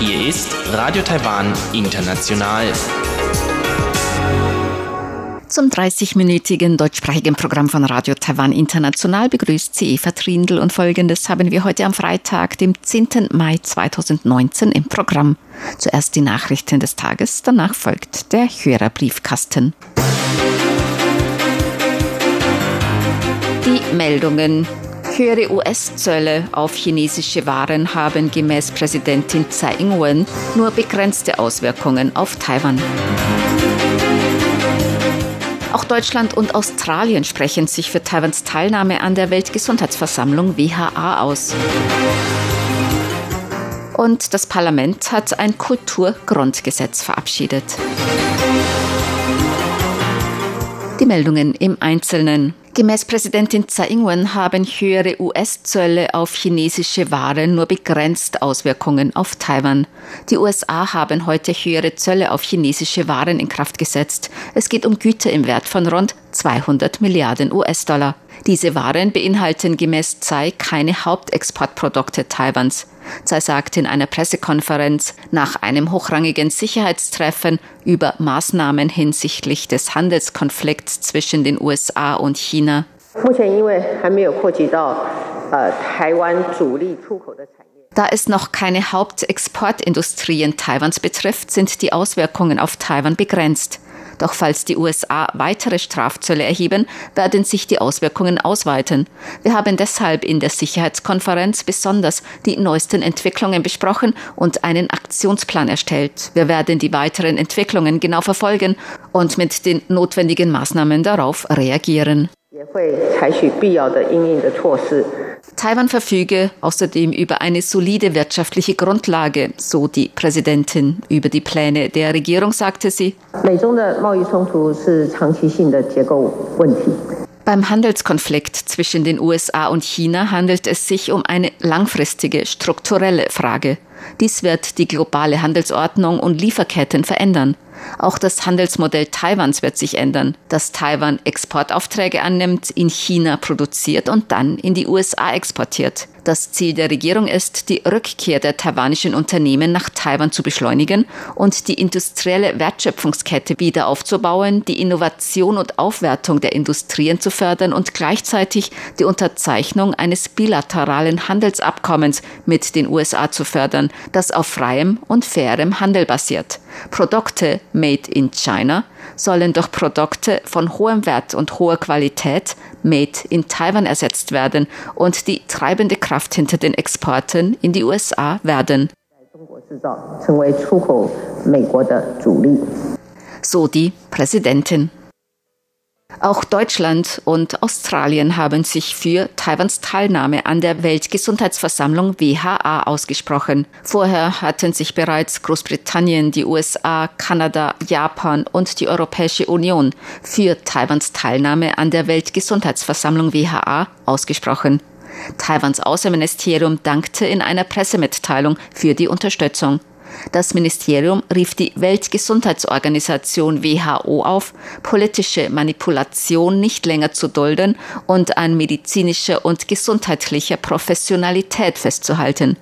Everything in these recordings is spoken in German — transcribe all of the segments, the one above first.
Hier ist Radio Taiwan International. Zum 30-minütigen deutschsprachigen Programm von Radio Taiwan International begrüßt sie Eva Trindl und folgendes haben wir heute am Freitag, dem 10. Mai 2019 im Programm. Zuerst die Nachrichten des Tages, danach folgt der Hörerbriefkasten. Die Meldungen. Höhere US-Zölle auf chinesische Waren haben gemäß Präsidentin Tsai Ing-wen nur begrenzte Auswirkungen auf Taiwan. Auch Deutschland und Australien sprechen sich für Taiwans Teilnahme an der Weltgesundheitsversammlung WHA aus. Und das Parlament hat ein Kulturgrundgesetz verabschiedet. Die Meldungen im Einzelnen. Gemäß Präsidentin Tsai Ing-wen haben höhere US-Zölle auf chinesische Waren nur begrenzt Auswirkungen auf Taiwan. Die USA haben heute höhere Zölle auf chinesische Waren in Kraft gesetzt. Es geht um Güter im Wert von rund 200 Milliarden US-Dollar. Diese Waren beinhalten gemäß Tsai keine Hauptexportprodukte Taiwans. Tsai sagte in einer Pressekonferenz nach einem hochrangigen Sicherheitstreffen über Maßnahmen hinsichtlich des Handelskonflikts zwischen den USA und China. Da es noch keine Hauptexportindustrien Taiwans betrifft, sind die Auswirkungen auf Taiwan begrenzt. Doch falls die USA weitere Strafzölle erheben, werden sich die Auswirkungen ausweiten. Wir haben deshalb in der Sicherheitskonferenz besonders die neuesten Entwicklungen besprochen und einen Aktionsplan erstellt. Wir werden die weiteren Entwicklungen genau verfolgen und mit den notwendigen Maßnahmen darauf reagieren. Taiwan verfüge außerdem über eine solide wirtschaftliche Grundlage, so die Präsidentin. Über die Pläne der Regierung sagte sie. Beim Handelskonflikt zwischen den USA und China handelt es sich um eine langfristige strukturelle Frage. Dies wird die globale Handelsordnung und Lieferketten verändern. Auch das Handelsmodell Taiwans wird sich ändern, dass Taiwan Exportaufträge annimmt, in China produziert und dann in die USA exportiert. Das Ziel der Regierung ist, die Rückkehr der taiwanischen Unternehmen nach Taiwan zu beschleunigen und die industrielle Wertschöpfungskette wieder aufzubauen, die Innovation und Aufwertung der Industrien zu fördern und gleichzeitig die Unterzeichnung eines bilateralen Handelsabkommens mit den USA zu fördern, das auf freiem und fairem Handel basiert. Produkte made in China sollen durch Produkte von hohem Wert und hoher Qualität made in Taiwan ersetzt werden und die treibende Kraft hinter den Exporten in die USA werden. So die Präsidentin. Auch Deutschland und Australien haben sich für Taiwans Teilnahme an der Weltgesundheitsversammlung WHA ausgesprochen. Vorher hatten sich bereits Großbritannien, die USA, Kanada, Japan und die Europäische Union für Taiwans Teilnahme an der Weltgesundheitsversammlung WHA ausgesprochen. Taiwans Außenministerium dankte in einer Pressemitteilung für die Unterstützung. Das Ministerium rief die Weltgesundheitsorganisation WHO auf, politische Manipulation nicht länger zu dulden und an medizinischer und gesundheitlicher Professionalität festzuhalten.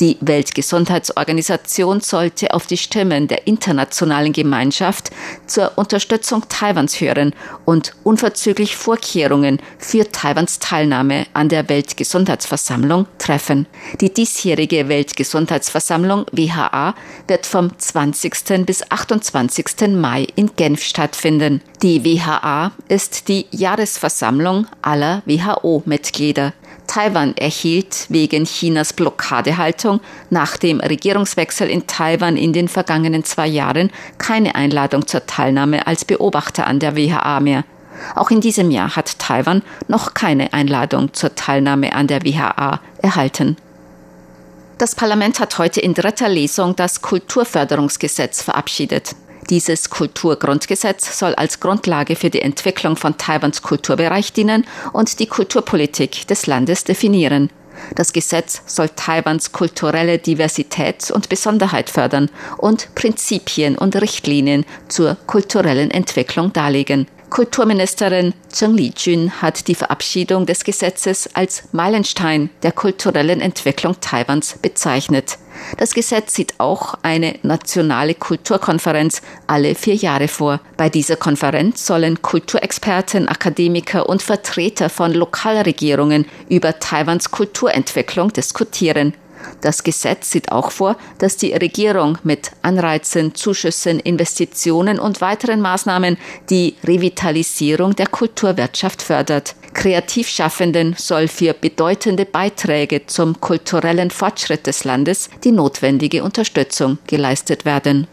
Die Weltgesundheitsorganisation sollte auf die Stimmen der internationalen Gemeinschaft zur Unterstützung Taiwans hören und unverzüglich Vorkehrungen für Taiwans Teilnahme an der Weltgesundheitsversammlung treffen. Die diesjährige Weltgesundheitsversammlung WHA wird vom 20. bis 28. Mai in Genf stattfinden. Die WHA ist die Jahresversammlung aller WHO-Mitglieder. Taiwan erhielt wegen Chinas Blockadehaltung nach dem Regierungswechsel in Taiwan in den vergangenen zwei Jahren keine Einladung zur Teilnahme als Beobachter an der WHA mehr. Auch in diesem Jahr hat Taiwan noch keine Einladung zur Teilnahme an der WHA erhalten. Das Parlament hat heute in dritter Lesung das Kulturförderungsgesetz verabschiedet. Dieses Kulturgrundgesetz soll als Grundlage für die Entwicklung von Taiwans Kulturbereich dienen und die Kulturpolitik des Landes definieren. Das Gesetz soll Taiwans kulturelle Diversität und Besonderheit fördern und Prinzipien und Richtlinien zur kulturellen Entwicklung darlegen. Kulturministerin Zheng Lijun hat die Verabschiedung des Gesetzes als Meilenstein der kulturellen Entwicklung Taiwans bezeichnet. Das Gesetz sieht auch eine nationale Kulturkonferenz alle vier Jahre vor. Bei dieser Konferenz sollen Kulturexperten, Akademiker und Vertreter von Lokalregierungen über Taiwans Kulturentwicklung diskutieren. Das Gesetz sieht auch vor, dass die Regierung mit Anreizen, Zuschüssen, Investitionen und weiteren Maßnahmen die Revitalisierung der Kulturwirtschaft fördert. Kreativschaffenden soll für bedeutende Beiträge zum kulturellen Fortschritt des Landes die notwendige Unterstützung geleistet werden.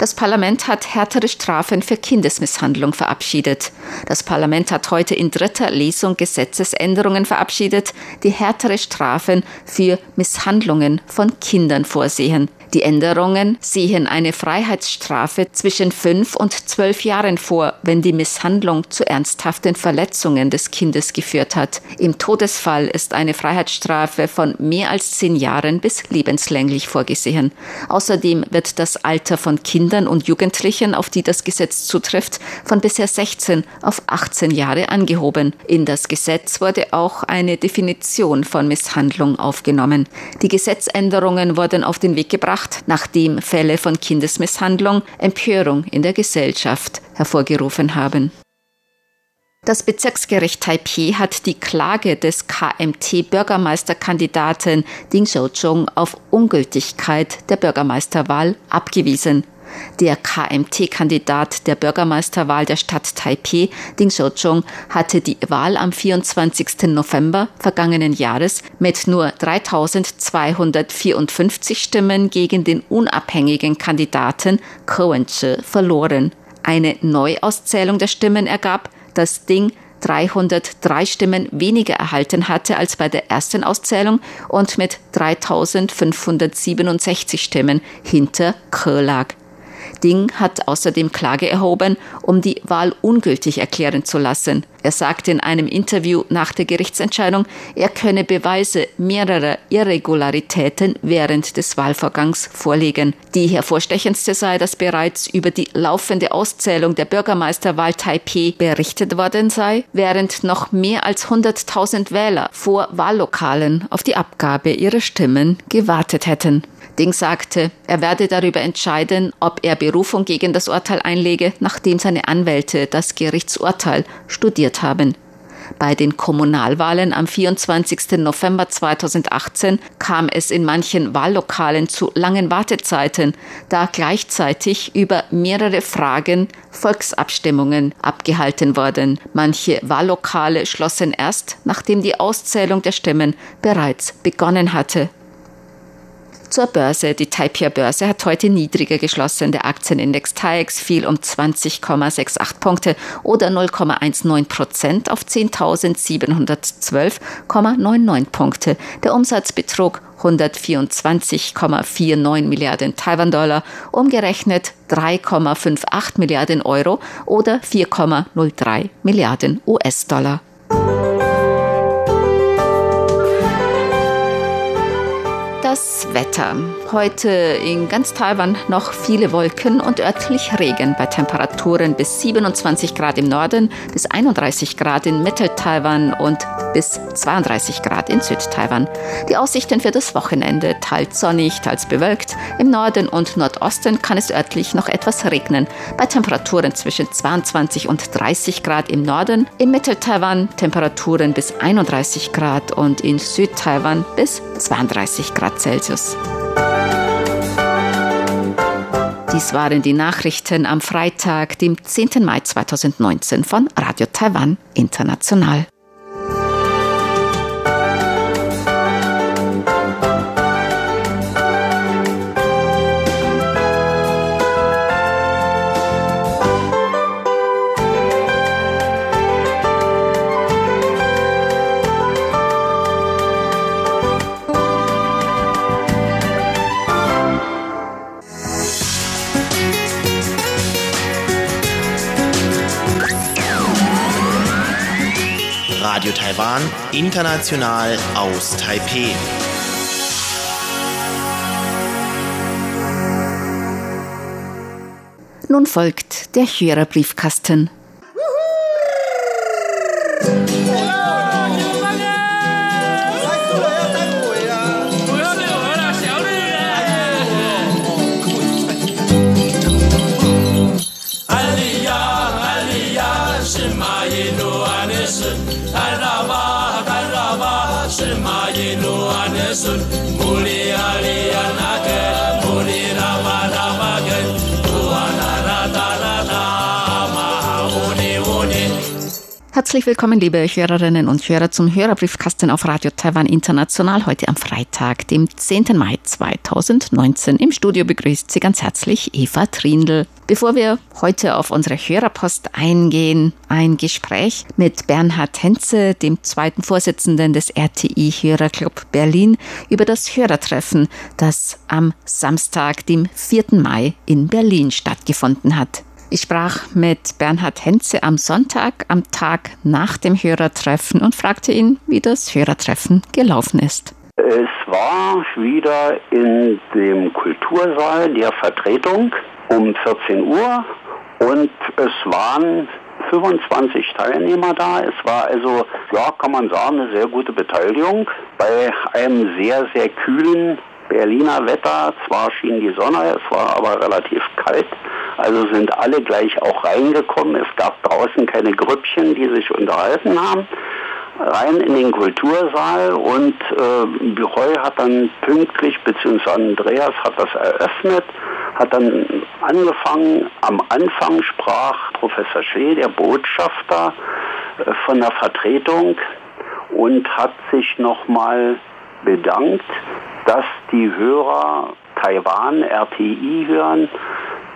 Das Parlament hat härtere Strafen für Kindesmisshandlung verabschiedet. Das Parlament hat heute in dritter Lesung Gesetzesänderungen verabschiedet, die härtere Strafen für Misshandlungen von Kindern vorsehen. Die Änderungen sehen eine Freiheitsstrafe zwischen fünf und zwölf Jahren vor, wenn die Misshandlung zu ernsthaften Verletzungen des Kindes geführt hat. Im Todesfall ist eine Freiheitsstrafe von mehr als zehn Jahren bis lebenslänglich vorgesehen. Außerdem wird das Alter von Kindern und Jugendlichen, auf die das Gesetz zutrifft, von bisher 16 auf 18 Jahre angehoben. In das Gesetz wurde auch eine Definition von Misshandlung aufgenommen. Die Gesetzänderungen wurden auf den Weg gebracht, gebracht, nachdem Fälle von Kindesmisshandlung Empörung in der Gesellschaft hervorgerufen haben. Das Bezirksgericht Taipei hat die Klage des KMT-Bürgermeisterkandidaten Ding Xiuzhong auf Ungültigkeit der Bürgermeisterwahl abgewiesen. Der KMT-Kandidat der Bürgermeisterwahl der Stadt Taipei, Ding Xiuzhong, hatte die Wahl am 24. November vergangenen Jahres mit nur 3254 Stimmen gegen den unabhängigen Kandidaten Ke Wen-che verloren. Eine Neuauszählung der Stimmen ergab, dass Ding 303 Stimmen weniger erhalten hatte als bei der ersten Auszählung und mit 3567 Stimmen hinter Ke lag. Ding hat außerdem Klage erhoben, um die Wahl ungültig erklären zu lassen. Er sagte in einem Interview nach der Gerichtsentscheidung, er könne Beweise mehrerer Irregularitäten während des Wahlvorgangs vorlegen. Die hervorstechendste sei, dass bereits über die laufende Auszählung der Bürgermeisterwahl Taipei berichtet worden sei, während noch mehr als 100.000 Wähler vor Wahllokalen auf die Abgabe ihrer Stimmen gewartet hätten. Ding sagte, er werde darüber entscheiden, ob er Berufung gegen das Urteil einlege, nachdem seine Anwälte das Gerichtsurteil studiert haben. Bei den Kommunalwahlen am 24. November 2018 kam es in manchen Wahllokalen zu langen Wartezeiten, da gleichzeitig über mehrere Fragen Volksabstimmungen abgehalten wurden. Manche Wahllokale schlossen erst, nachdem die Auszählung der Stimmen bereits begonnen hatte. Zur Börse. Die Taipei-Börse hat heute niedriger geschlossen. Der Aktienindex TAIEX fiel um 20,68 Punkte oder 0,19 Prozent auf 10.712,99 Punkte. Der Umsatz betrug 124,49 Milliarden Taiwan-Dollar, umgerechnet 3,58 Milliarden Euro oder 4,03 Milliarden US-Dollar. Das Wetter. Heute in ganz Taiwan noch viele Wolken und örtlich Regen bei Temperaturen bis 27 Grad im Norden, bis 31 Grad in Mittel-Taiwan und bis 32 Grad in Südtaiwan. Die Aussichten für das Wochenende teils sonnig, teils bewölkt. Im Norden und Nordosten kann es örtlich noch etwas regnen, bei Temperaturen zwischen 22 und 30 Grad im Norden, in Mittel-Taiwan Temperaturen bis 31 Grad und in Südtaiwan bis 32 Grad Celsius. Dies waren die Nachrichten am Freitag, dem 10. Mai 2019 von Radio Taiwan International. International aus Taipeh. Nun folgt der Hörerbriefkasten. שמה ינוען אסון Herzlich willkommen, liebe Hörerinnen und Hörer, zum Hörerbriefkasten auf Radio Taiwan International heute am Freitag, dem 10. Mai 2019. Im Studio begrüßt Sie ganz herzlich Eva Trindl. Bevor wir heute auf unsere Hörerpost eingehen, ein Gespräch mit Bernhard Henze, dem zweiten Vorsitzenden des RTI Hörerclub Berlin, über das Hörertreffen, das am Samstag, dem 4. Mai in Berlin stattgefunden hat. Ich sprach mit Bernhard Henze am Sonntag, am Tag nach dem Hörertreffen und fragte ihn, wie das Hörertreffen gelaufen ist. Es war wieder in dem Kultursaal der Vertretung um 14 Uhr und es waren 25 Teilnehmer da. Es war also, ja, kann man sagen, eine sehr gute Beteiligung bei einem sehr, sehr kühlen Berliner Wetter. Zwar schien die Sonne, es war aber relativ kalt. Also sind alle gleich auch reingekommen. Es gab draußen keine Grüppchen, die sich unterhalten haben. Rein in den Kultursaal und äh, Büroy hat dann pünktlich, beziehungsweise Andreas hat das eröffnet, hat dann angefangen, am Anfang sprach Professor Schee, der Botschafter äh, von der Vertretung und hat sich nochmal bedankt, dass die Hörer Taiwan RTI hören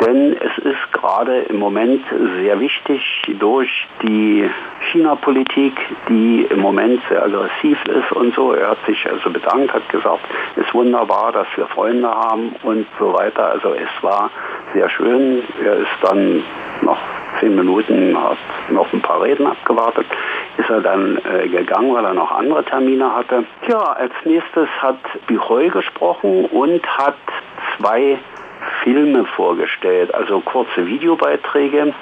denn es ist gerade im Moment sehr wichtig durch die China-Politik, die im Moment sehr aggressiv ist und so. Er hat sich also bedankt, hat gesagt, es ist wunderbar, dass wir Freunde haben und so weiter. Also es war sehr schön. Er ist dann noch zehn Minuten, hat noch ein paar Reden abgewartet, ist er dann äh, gegangen, weil er noch andere Termine hatte. Tja, als nächstes hat Bichoy gesprochen und hat zwei Filme vorgestellt, also kurze Videobeiträge.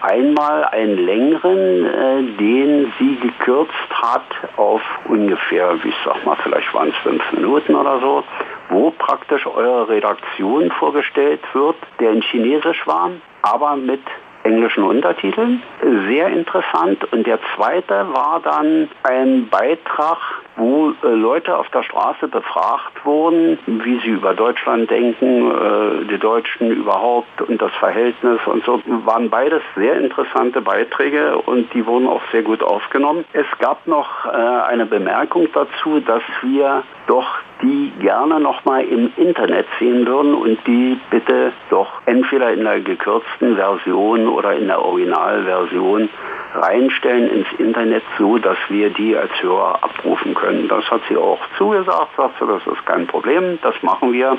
Einmal einen längeren, äh, den sie gekürzt hat auf ungefähr, wie ich sag mal, vielleicht waren es fünf Minuten oder so, wo praktisch eure Redaktion vorgestellt wird, der in Chinesisch war, aber mit englischen Untertiteln. Sehr interessant. Und der zweite war dann ein Beitrag, wo äh, Leute auf der Straße befragt wurden, wie sie über Deutschland denken, äh, die Deutschen überhaupt und das Verhältnis und so. Waren beides sehr interessante Beiträge und die wurden auch sehr gut aufgenommen. Es gab noch äh, eine Bemerkung dazu, dass wir doch die gerne nochmal im Internet sehen würden und die bitte doch entweder in der gekürzten Version oder in der Originalversion reinstellen ins Internet, so dass wir die als Hörer abrufen können. Das hat sie auch zugesagt, sagt sie, das ist kein Problem, das machen wir.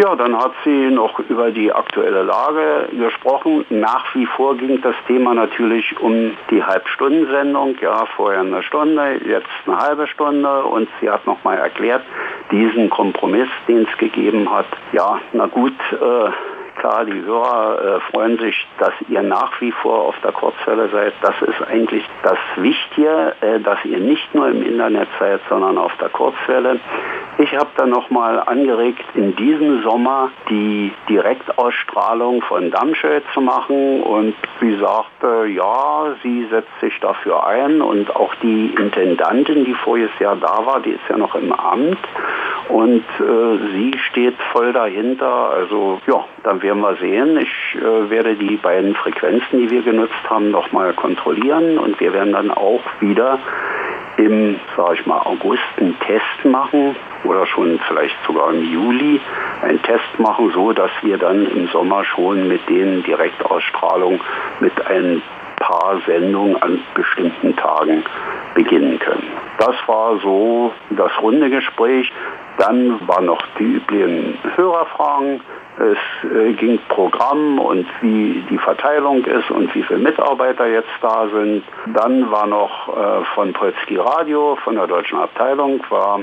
Ja, dann hat sie noch über die aktuelle Lage gesprochen. Nach wie vor ging das Thema natürlich um die Halbstundensendung. Ja, vorher eine Stunde, jetzt eine halbe Stunde. Und sie hat nochmal erklärt, diesen Kompromiss, den es gegeben hat. Ja, na gut, äh, klar, die Hörer äh, freuen sich, dass ihr nach wie vor auf der Kurzwelle seid. Das ist eigentlich das Wichtige, äh, dass ihr nicht nur im Internet seid, sondern auf der Kurzwelle. Ich habe dann nochmal angeregt, in diesem Sommer die Direktausstrahlung von Damschel zu machen und sie sagte, ja, sie setzt sich dafür ein und auch die Intendantin, die voriges Jahr da war, die ist ja noch im Amt und äh, sie steht voll dahinter. Also ja, dann werden wir sehen. Ich äh, werde die beiden Frequenzen, die wir genutzt haben, nochmal kontrollieren und wir werden dann auch wieder im, sage ich mal, August einen Test machen oder schon vielleicht sogar im Juli einen Test machen, so dass wir dann im Sommer schon mit den Direktausstrahlungen mit ein paar Sendungen an bestimmten Tagen beginnen können. Das war so das runde Gespräch. Dann waren noch die üblichen Hörerfragen. Es äh, ging Programm und wie die Verteilung ist und wie viele Mitarbeiter jetzt da sind. Dann war noch äh, von Polski Radio, von der deutschen Abteilung, war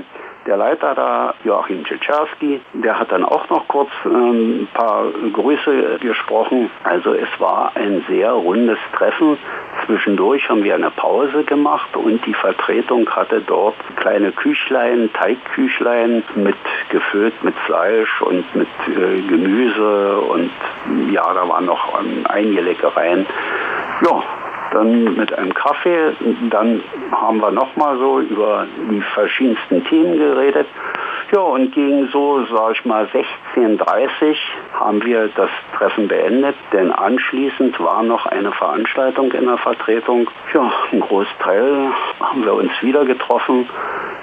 der Leiter da, Joachim Tschetscherski, der hat dann auch noch kurz ähm, ein paar Grüße gesprochen. Also es war ein sehr rundes Treffen. Zwischendurch haben wir eine Pause gemacht und die Vertretung hatte dort kleine Küchlein, Teigküchlein mit gefüllt mit Fleisch und mit äh, Gemüse und ja, da waren noch ähm, einige Leckereien. Ja, dann mit einem Kaffee. Dann haben wir nochmal so über die verschiedensten Themen geredet. Ja, und gegen so, sag ich mal, 16.30 haben wir das Treffen beendet, denn anschließend war noch eine Veranstaltung in der Vertretung. Ja, ein Großteil haben wir uns wieder getroffen.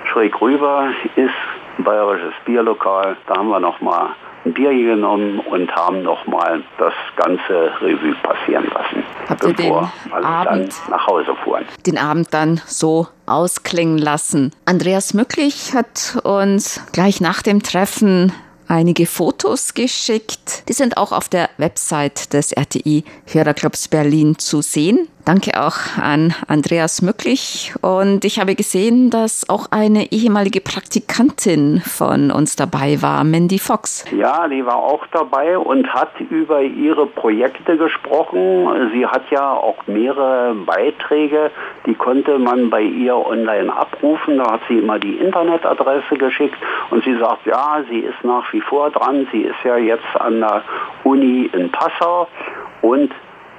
Schräg rüber ist ein bayerisches Bierlokal. Da haben wir nochmal Bier genommen und haben nochmal das ganze Revue passieren lassen. Habt ihr den Abend nach Hause fuhren. Den Abend dann so ausklingen lassen. Andreas Mücklich hat uns gleich nach dem Treffen einige Fotos geschickt. Die sind auch auf der Website des RTI Hörerclubs Berlin zu sehen. Danke auch an Andreas Mücklich. Und ich habe gesehen, dass auch eine ehemalige Praktikantin von uns dabei war, Mandy Fox. Ja, die war auch dabei und hat über ihre Projekte gesprochen. Sie hat ja auch mehrere Beiträge, die konnte man bei ihr online abrufen. Da hat sie immer die Internetadresse geschickt und sie sagt, ja, sie ist nach wie vor dran. Sie ist ja jetzt an der Uni in Passau und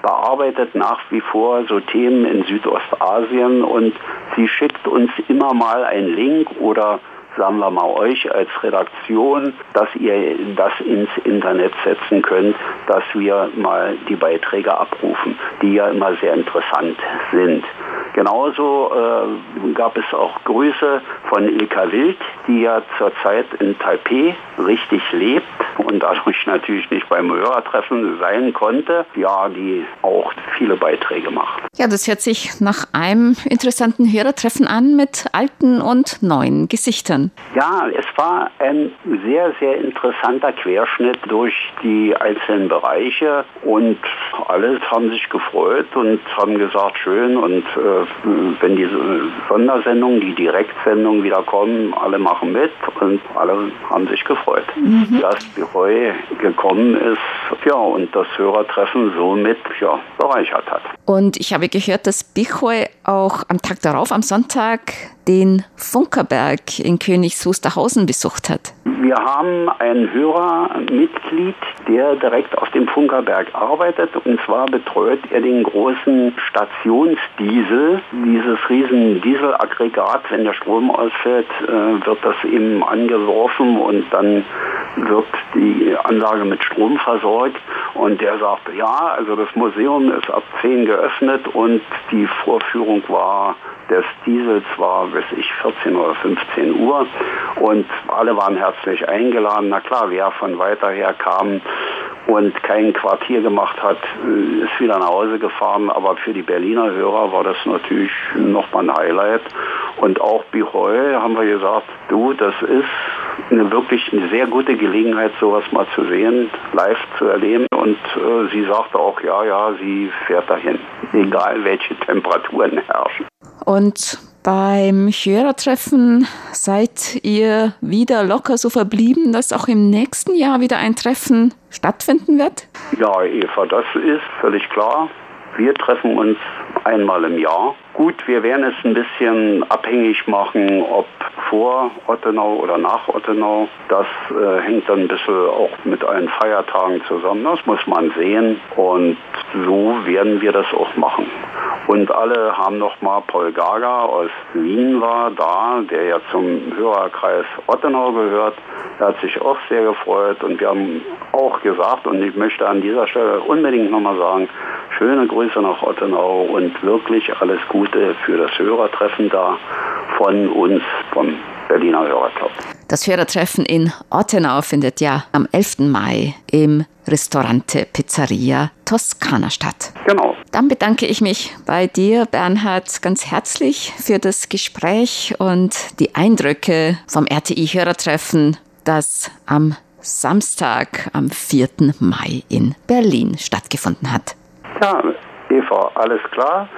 bearbeitet nach wie vor so Themen in Südostasien und sie schickt uns immer mal einen Link oder sagen wir mal euch als Redaktion, dass ihr das ins Internet setzen könnt, dass wir mal die Beiträge abrufen, die ja immer sehr interessant sind. Genauso äh, gab es auch Grüße von Ilka Wild, die ja zurzeit in Taipei richtig lebt und dadurch natürlich nicht beim Hörertreffen sein konnte. Ja, die auch viele Beiträge macht. Ja, das hört sich nach einem interessanten Hörertreffen an mit alten und neuen Gesichtern. Ja, es war ein sehr, sehr interessanter Querschnitt durch die einzelnen Bereiche und alle haben sich gefreut und haben gesagt, schön und äh, wenn die Sondersendungen, die Direktsendungen wieder kommen, alle machen mit und alle haben sich gefreut, mhm. dass Bihoy gekommen ist ja, und das Hörertreffen somit ja, bereichert hat. Und ich habe gehört, dass Bichoy auch am Tag darauf, am Sonntag, den Funkerberg in Königs Wusterhausen besucht hat. Wir haben ein Hörermitglied, der direkt auf dem Funkerberg arbeitet. Und zwar betreut er den großen Stationsdiesel, dieses riesen Dieselaggregat. Wenn der Strom ausfällt, äh, wird das eben angeworfen und dann wird die Anlage mit Strom versorgt. Und der sagte, ja, also das Museum ist ab 10 geöffnet und die Vorführung war des Diesels war, weiß ich, 14 oder 15 Uhr und alle waren herzlich eingeladen. Na klar, wer von weiter her kam und kein Quartier gemacht hat, äh, ist wieder nach Hause gefahren. Aber für die Berliner Hörer war das natürlich nochmal ein Highlight. Und auch Bihoy haben wir gesagt, du, das ist eine wirklich eine sehr gute Gelegenheit, sowas mal zu sehen, live zu erleben. Und äh, sie sagte auch, ja, ja, sie fährt dahin, egal welche Temperaturen herrschen. Und beim Hörertreffen seid ihr wieder locker so verblieben, dass auch im nächsten Jahr wieder ein Treffen stattfinden wird? Ja, Eva, das ist völlig klar. Wir treffen uns einmal im Jahr. Gut, wir werden es ein bisschen abhängig machen, ob vor Ottenau oder nach Ottenau. Das äh, hängt dann ein bisschen auch mit allen Feiertagen zusammen. Das muss man sehen. Und so werden wir das auch machen. Und alle haben nochmal Paul Gaga aus Wien war da, der ja zum Hörerkreis Ottenau gehört. Er hat sich auch sehr gefreut und wir haben auch gesagt, und ich möchte an dieser Stelle unbedingt nochmal sagen, schöne Grüße nach Ottenau und wirklich alles Gute für das Hörertreffen da von uns, vom Berliner Hörerclub. Das Hörertreffen in Ottenau findet ja am 11. Mai im Restaurante Pizzeria Toskana statt. Genau. Dann bedanke ich mich bei dir, Bernhard, ganz herzlich für das Gespräch und die Eindrücke vom RTI-Hörertreffen, das am Samstag, am 4. Mai in Berlin stattgefunden hat. Ja, Eva, alles klar.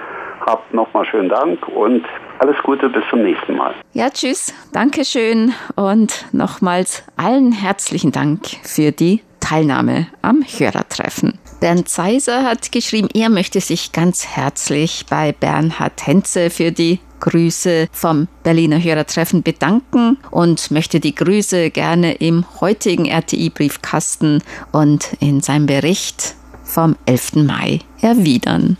Habt nochmal schönen Dank und alles Gute, bis zum nächsten Mal. Ja, tschüss, Dankeschön und nochmals allen herzlichen Dank für die Teilnahme am Hörertreffen. Bernd Zeiser hat geschrieben, er möchte sich ganz herzlich bei Bernhard Henze für die Grüße vom Berliner Hörertreffen bedanken und möchte die Grüße gerne im heutigen RTI-Briefkasten und in seinem Bericht vom 11. Mai erwidern.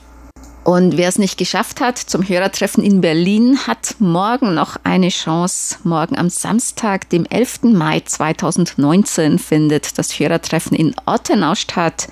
Und wer es nicht geschafft hat zum Hörertreffen in Berlin, hat morgen noch eine Chance. Morgen am Samstag, dem 11. Mai 2019, findet das Hörertreffen in Ortenau statt.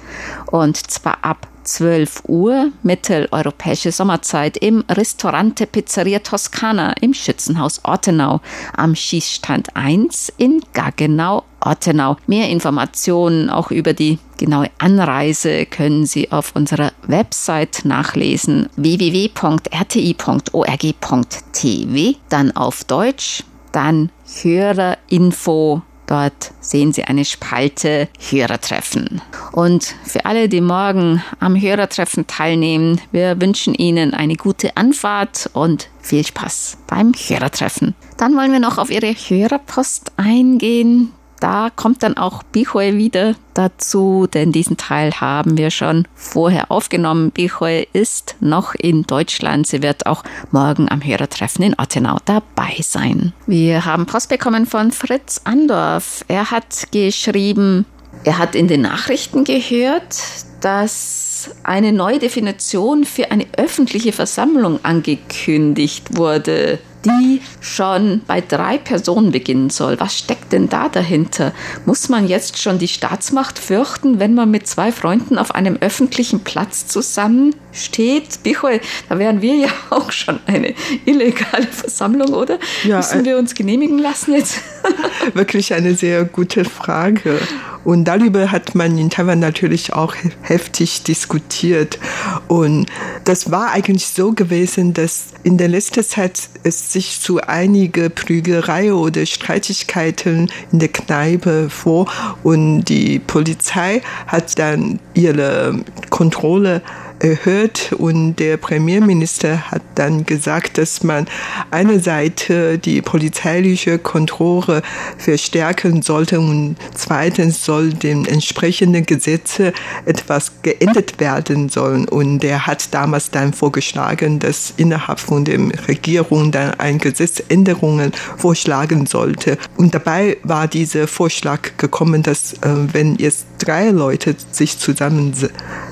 Und zwar ab 12 Uhr mitteleuropäische Sommerzeit im Restaurante Pizzeria Toscana im Schützenhaus Ortenau am Schießstand 1 in Gaggenau Ortenau. Mehr Informationen auch über die genaue Anreise können Sie auf unserer Website nachlesen www.rti.org.tv, dann auf Deutsch, dann Hörerinfo Dort sehen Sie eine Spalte Hörertreffen. Und für alle, die morgen am Hörertreffen teilnehmen, wir wünschen Ihnen eine gute Anfahrt und viel Spaß beim Hörertreffen. Dann wollen wir noch auf Ihre Hörerpost eingehen da kommt dann auch Bichoy wieder dazu, denn diesen Teil haben wir schon vorher aufgenommen. Bichoy ist noch in Deutschland. Sie wird auch morgen am Hörertreffen in Ottenau dabei sein. Wir haben Post bekommen von Fritz Andorf. Er hat geschrieben, er hat in den Nachrichten gehört, dass eine neue Definition für eine öffentliche Versammlung angekündigt wurde die schon bei drei Personen beginnen soll. Was steckt denn da dahinter? Muss man jetzt schon die Staatsmacht fürchten, wenn man mit zwei Freunden auf einem öffentlichen Platz zusammensteht? Bichol, da wären wir ja auch schon eine illegale Versammlung, oder? Ja, Müssen wir uns genehmigen lassen jetzt? Wirklich eine sehr gute Frage. Und darüber hat man in Taiwan natürlich auch heftig diskutiert. Und das war eigentlich so gewesen, dass in der letzten Zeit es sich zu einige Prügelei oder Streitigkeiten in der Kneipe vor und die Polizei hat dann ihre Kontrolle erhöht und der Premierminister hat dann gesagt, dass man einerseits die polizeiliche Kontrolle verstärken sollte und zweitens soll den entsprechenden Gesetze etwas geändert werden sollen. Und er hat damals dann vorgeschlagen, dass innerhalb von der Regierung dann ein Gesetzänderungen vorschlagen sollte. Und dabei war dieser Vorschlag gekommen, dass äh, wenn jetzt drei Leute sich zusammen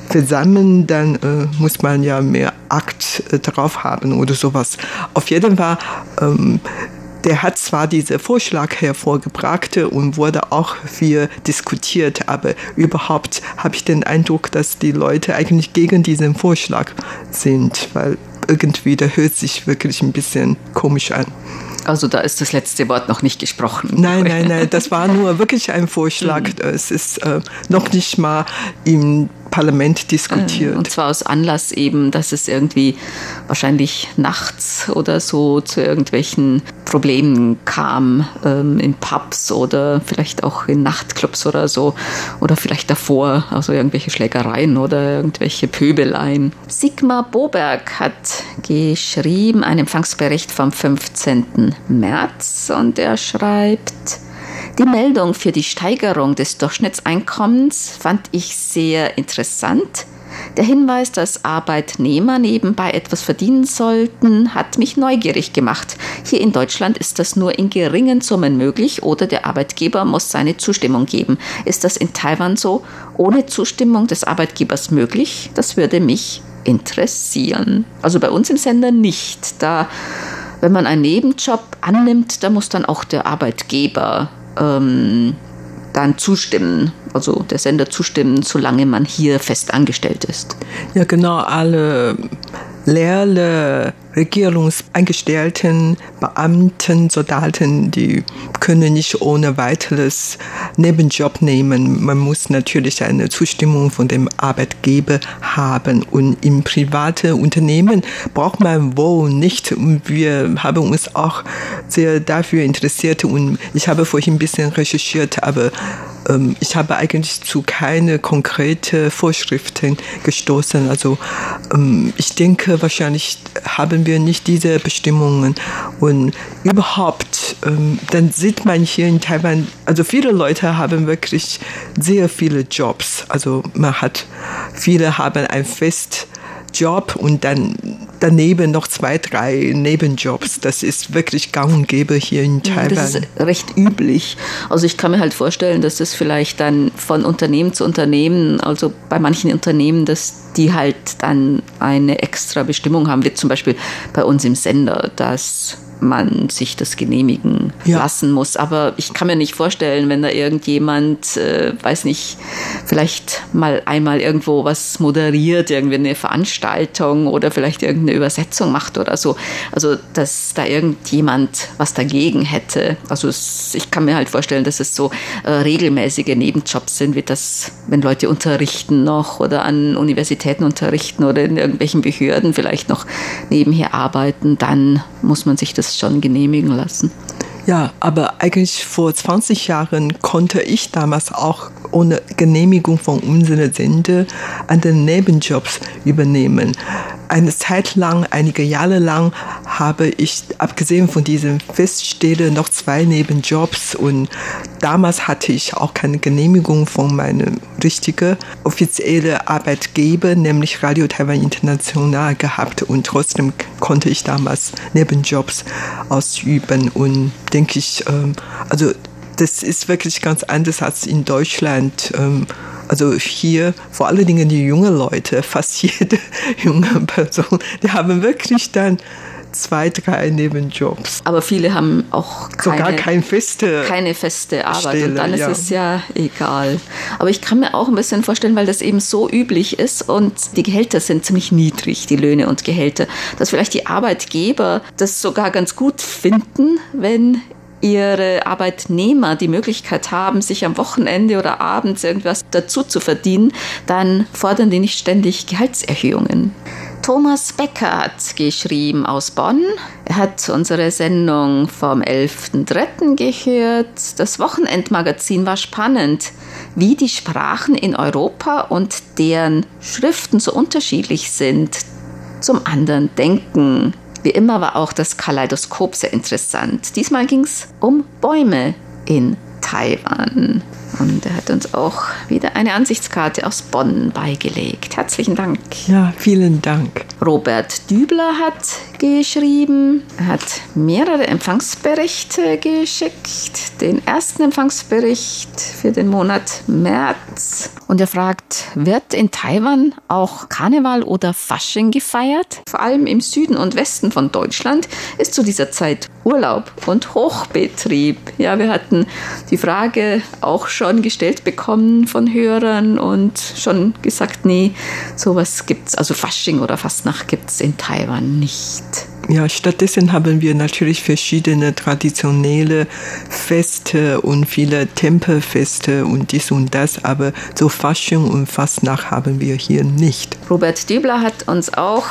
versammeln, dann äh, muss man ja mehr Akt äh, drauf haben oder sowas. Auf jeden Fall, ähm, der hat zwar diesen Vorschlag hervorgebracht und wurde auch viel diskutiert, aber überhaupt habe ich den Eindruck, dass die Leute eigentlich gegen diesen Vorschlag sind, weil irgendwie der hört sich wirklich ein bisschen komisch an. Also da ist das letzte Wort noch nicht gesprochen. Nein, nein, nein, das war nur wirklich ein Vorschlag. Mhm. Es ist äh, noch nicht mal im Parlament diskutiert. Und zwar aus Anlass eben, dass es irgendwie wahrscheinlich nachts oder so zu irgendwelchen Problemen kam ähm, in Pubs oder vielleicht auch in Nachtclubs oder so oder vielleicht davor, also irgendwelche Schlägereien oder irgendwelche Pöbeleien. Sigmar Boberg hat geschrieben, einen Empfangsbericht vom 15. März und er schreibt, die Meldung für die Steigerung des Durchschnittseinkommens fand ich sehr interessant. Der Hinweis, dass Arbeitnehmer nebenbei etwas verdienen sollten, hat mich neugierig gemacht. Hier in Deutschland ist das nur in geringen Summen möglich oder der Arbeitgeber muss seine Zustimmung geben. Ist das in Taiwan so ohne Zustimmung des Arbeitgebers möglich? Das würde mich interessieren. Also bei uns im Sender nicht. Da, wenn man einen Nebenjob annimmt, da muss dann auch der Arbeitgeber ähm, dann zustimmen, also der Sender zustimmen, solange man hier fest angestellt ist. Ja, genau, alle Lehrer, Regierungsangestellten, Beamten, Soldaten, die können nicht ohne weiteres Nebenjob nehmen. Man muss natürlich eine Zustimmung von dem Arbeitgeber haben. Und im privaten Unternehmen braucht man wohl nicht. Und wir haben uns auch sehr dafür interessiert. Und ich habe vorhin ein bisschen recherchiert, aber ähm, ich habe eigentlich zu keine konkrete Vorschriften gestoßen. Also ähm, ich denke, wahrscheinlich haben wir nicht diese Bestimmungen und überhaupt, ähm, dann sieht man hier in Taiwan, also viele Leute haben wirklich sehr viele Jobs. Also man hat, viele haben ein Fest Job und dann daneben noch zwei, drei Nebenjobs. Das ist wirklich gang und gäbe hier in Taiwan. Das ist recht üblich. Also ich kann mir halt vorstellen, dass das vielleicht dann von Unternehmen zu Unternehmen, also bei manchen Unternehmen, dass die halt dann eine extra Bestimmung haben, wie zum Beispiel bei uns im Sender, dass man sich das genehmigen ja. lassen muss. Aber ich kann mir nicht vorstellen, wenn da irgendjemand, äh, weiß nicht, vielleicht mal einmal irgendwo was moderiert, irgendwie eine Veranstaltung oder vielleicht irgendeine Übersetzung macht oder so. Also, dass da irgendjemand was dagegen hätte. Also, es, ich kann mir halt vorstellen, dass es so äh, regelmäßige Nebenjobs sind, wie das, wenn Leute unterrichten noch oder an Universitäten unterrichten oder in irgendwelchen Behörden vielleicht noch nebenher arbeiten, dann muss man sich das schon genehmigen lassen. Ja, aber eigentlich vor 20 Jahren konnte ich damals auch ohne Genehmigung von unserer Sende an den Nebenjobs übernehmen. Eine Zeit lang, einige Jahre lang, habe ich, abgesehen von diesem Feststelle, noch zwei Nebenjobs und damals hatte ich auch keine Genehmigung von meinem richtigen offiziellen Arbeitgeber, nämlich Radio Taiwan International gehabt und trotzdem konnte ich damals Nebenjobs ausüben und denke ich, ähm, also das ist wirklich ganz anders als in Deutschland. Ähm, also hier vor allen Dingen die jungen Leute, fast jede junge Person, die haben wirklich dann zwei, drei Nebenjobs. Aber viele haben auch keine, Sogar kein feste keine feste Arbeit Stelle, und dann ist ja. es ja egal. Aber ich kann mir auch ein bisschen vorstellen, weil das eben so üblich ist und die Gehälter sind ziemlich niedrig, die Löhne und Gehälter, dass vielleicht die Arbeitgeber das sogar ganz gut finden, wenn ihre Arbeitnehmer die Möglichkeit haben, sich am Wochenende oder abends irgendwas dazu zu verdienen, dann fordern die nicht ständig Gehaltserhöhungen. Thomas Becker hat geschrieben aus Bonn. Er hat unsere Sendung vom 11.03. gehört. Das Wochenendmagazin war spannend, wie die Sprachen in Europa und deren Schriften so unterschiedlich sind. Zum anderen denken. Wie immer war auch das Kaleidoskop sehr interessant. Diesmal ging es um Bäume in Taiwan. Und er hat uns auch wieder eine Ansichtskarte aus Bonn beigelegt. Herzlichen Dank. Ja, vielen Dank. Robert Dübler hat geschrieben. Er hat mehrere Empfangsberichte geschickt. Den ersten Empfangsbericht für den Monat März. Und er fragt, wird in Taiwan auch Karneval oder Fasching gefeiert? Vor allem im Süden und Westen von Deutschland ist zu dieser Zeit Urlaub und Hochbetrieb. Ja, wir hatten die Frage auch schon gestellt bekommen von Hörern und schon gesagt, nee, sowas gibt's, also Fasching oder Fastnacht gibt's in Taiwan nicht. Ja, stattdessen haben wir natürlich verschiedene traditionelle Feste und viele Tempelfeste und dies und das, aber so Fasching und Fastnacht haben wir hier nicht. Robert Dübler hat uns auch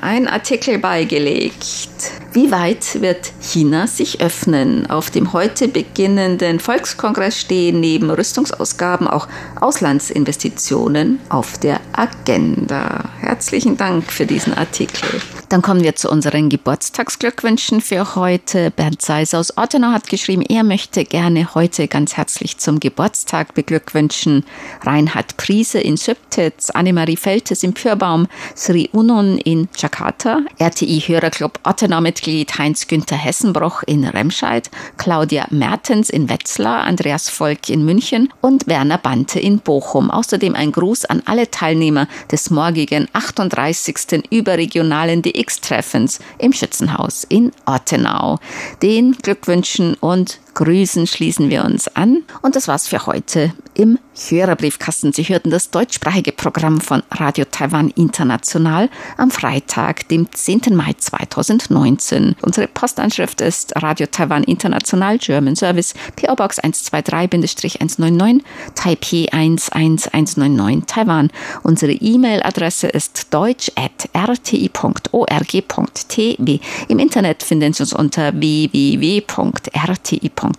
einen Artikel beigelegt. Wie weit wird China sich öffnen? Auf dem heute beginnenden Volkskongress stehen neben Rüstungsausgaben auch Auslandsinvestitionen auf der Agenda. Herzlichen Dank für diesen Artikel. Dann kommen wir zu unseren Geburtstagsglückwünschen für heute. Bernd Seis aus Ortenau hat geschrieben, er möchte gerne heute ganz herzlich zum Geburtstag beglückwünschen. Reinhard Priese in Sübtitz, Annemarie Feltes im Pürbaum, Sri Unon in Jakarta, RTI Hörerclub Ortenau-Mitglied Heinz-Günther Hessenbroch in Remscheid, Claudia Mertens in Wetzlar, Andreas Volk in München und Werner Bante in Bochum. Außerdem ein Gruß an alle Teilnehmer des morgigen 38. überregionalen DX DX-Treffens im Schützenhaus in Ortenau. Den Glückwünschen und Grüßen schließen wir uns an. Und das war's für heute im Hörerbriefkasten. Sie hörten das deutschsprachige Programm von Radio Taiwan International am Freitag, dem 10. Mai 2019. Unsere Postanschrift ist Radio Taiwan International German Service PO Box 123-199 Taipei 11199 Taiwan. Unsere E-Mail-Adresse ist deutsch.rti.org.tv. Im Internet finden Sie uns unter www.rti.org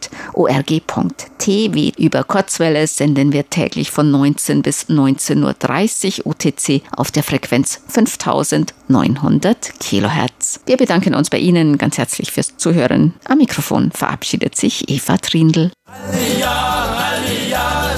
wie über Kurzwelle senden wir täglich von 19 bis 19.30 Uhr UTC auf der Frequenz 5900 Kilohertz. Wir bedanken uns bei Ihnen ganz herzlich fürs Zuhören. Am Mikrofon verabschiedet sich Eva Trindl. Aliyah, Aliyah,